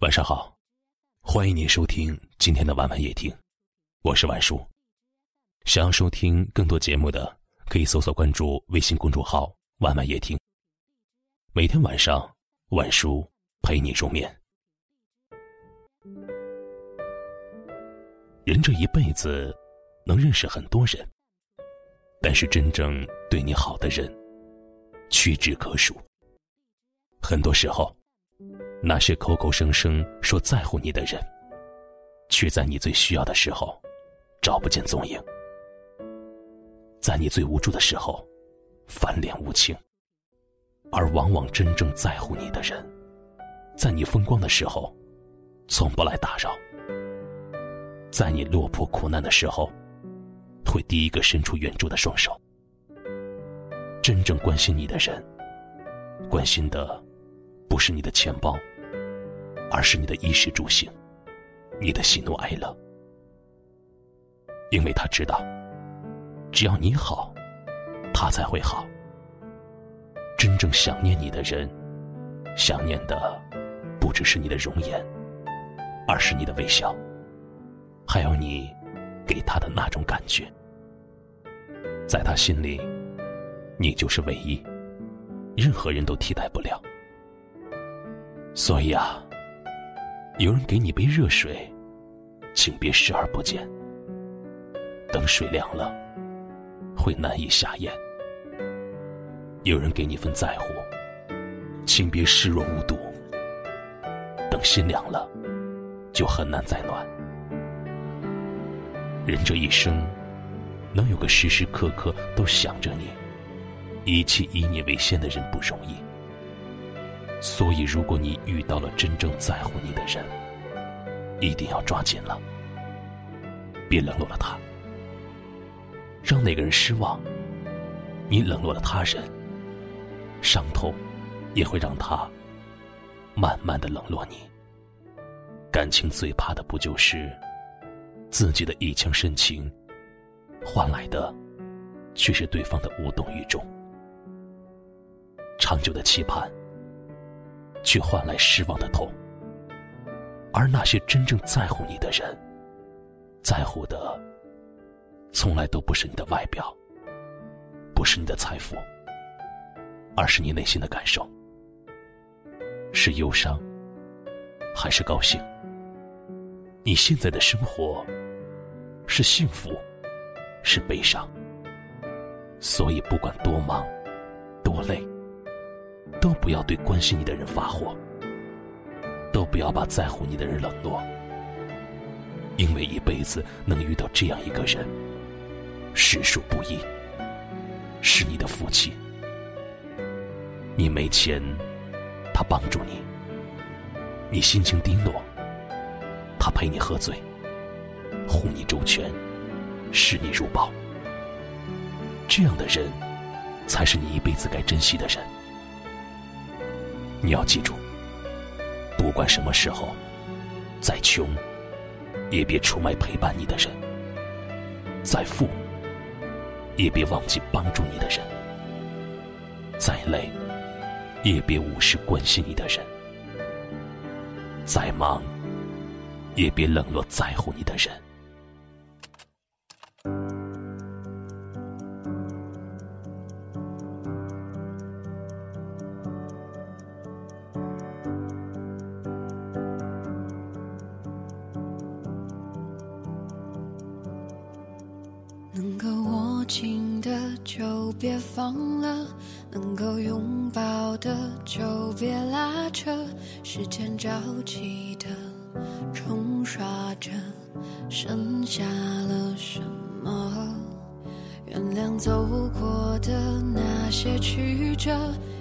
晚上好，欢迎您收听今天的晚晚夜听，我是晚叔。想要收听更多节目的，可以搜索关注微信公众号“晚晚夜听”。每天晚上，晚叔陪你入眠。人这一辈子能认识很多人，但是真正对你好的人屈指可数。很多时候。那些口口声声说在乎你的人，却在你最需要的时候找不见踪影；在你最无助的时候翻脸无情。而往往真正在乎你的人，在你风光的时候从不来打扰；在你落魄苦难的时候，会第一个伸出援助的双手。真正关心你的人，关心的不是你的钱包。而是你的衣食住行，你的喜怒哀乐，因为他知道，只要你好，他才会好。真正想念你的人，想念的不只是你的容颜，而是你的微笑，还有你给他的那种感觉。在他心里，你就是唯一，任何人都替代不了。所以啊。有人给你杯热水，请别视而不见。等水凉了，会难以下咽。有人给你份在乎，请别视若无睹。等心凉了，就很难再暖。人这一生，能有个时时刻刻都想着你、一切以你为先的人不容易。所以，如果你遇到了真正在乎你的人，一定要抓紧了，别冷落了他。让那个人失望，你冷落了他人，伤痛也会让他慢慢的冷落你。感情最怕的不就是自己的一腔深情，换来的却是对方的无动于衷？长久的期盼。却换来失望的痛，而那些真正在乎你的人，在乎的从来都不是你的外表，不是你的财富，而是你内心的感受，是忧伤还是高兴？你现在的生活是幸福，是悲伤？所以不管多忙，多累。都不要对关心你的人发火，都不要把在乎你的人冷落，因为一辈子能遇到这样一个人，实属不易，是你的福气。你没钱，他帮助你；你心情低落，他陪你喝醉，护你周全，视你如宝。这样的人，才是你一辈子该珍惜的人。你要记住，不管什么时候，再穷，也别出卖陪伴你的人；再富，也别忘记帮助你的人；再累，也别无视关心你的人；再忙，也别冷落在乎你的人。能够握紧的就别放了，能够拥抱的就别拉扯。时间着急的冲刷着，剩下了什么？原谅走过的那些曲折，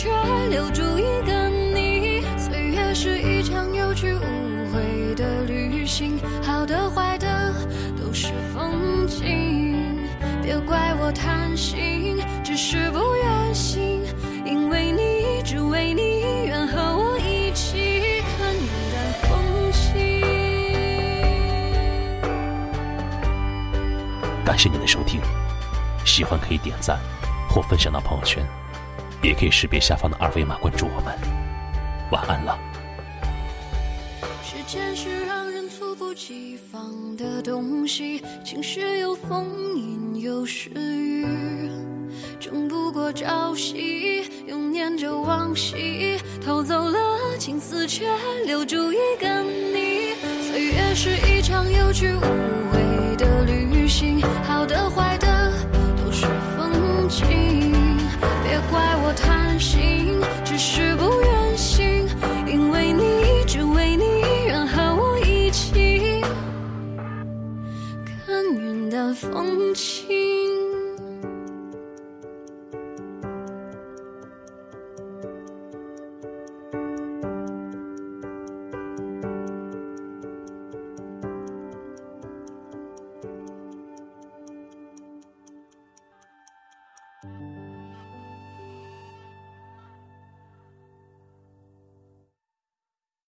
却留住一个你。岁月是一场有去无回的旅行，好的坏的都是风景。别怪我贪心，只是不愿醒，因为你，只为你，愿和我一起看云淡风轻。感谢您的收听。喜欢可以点赞或分享到朋友圈。也可以识别下方的二维码关注我们。晚安了。时间是让人猝不及防的东西，晴时有风，阴有时雨，争不过朝夕，又念着往昔，偷走了青丝，却留住一个你。岁月是一场有去无回的旅行，好的坏的都是风景，情。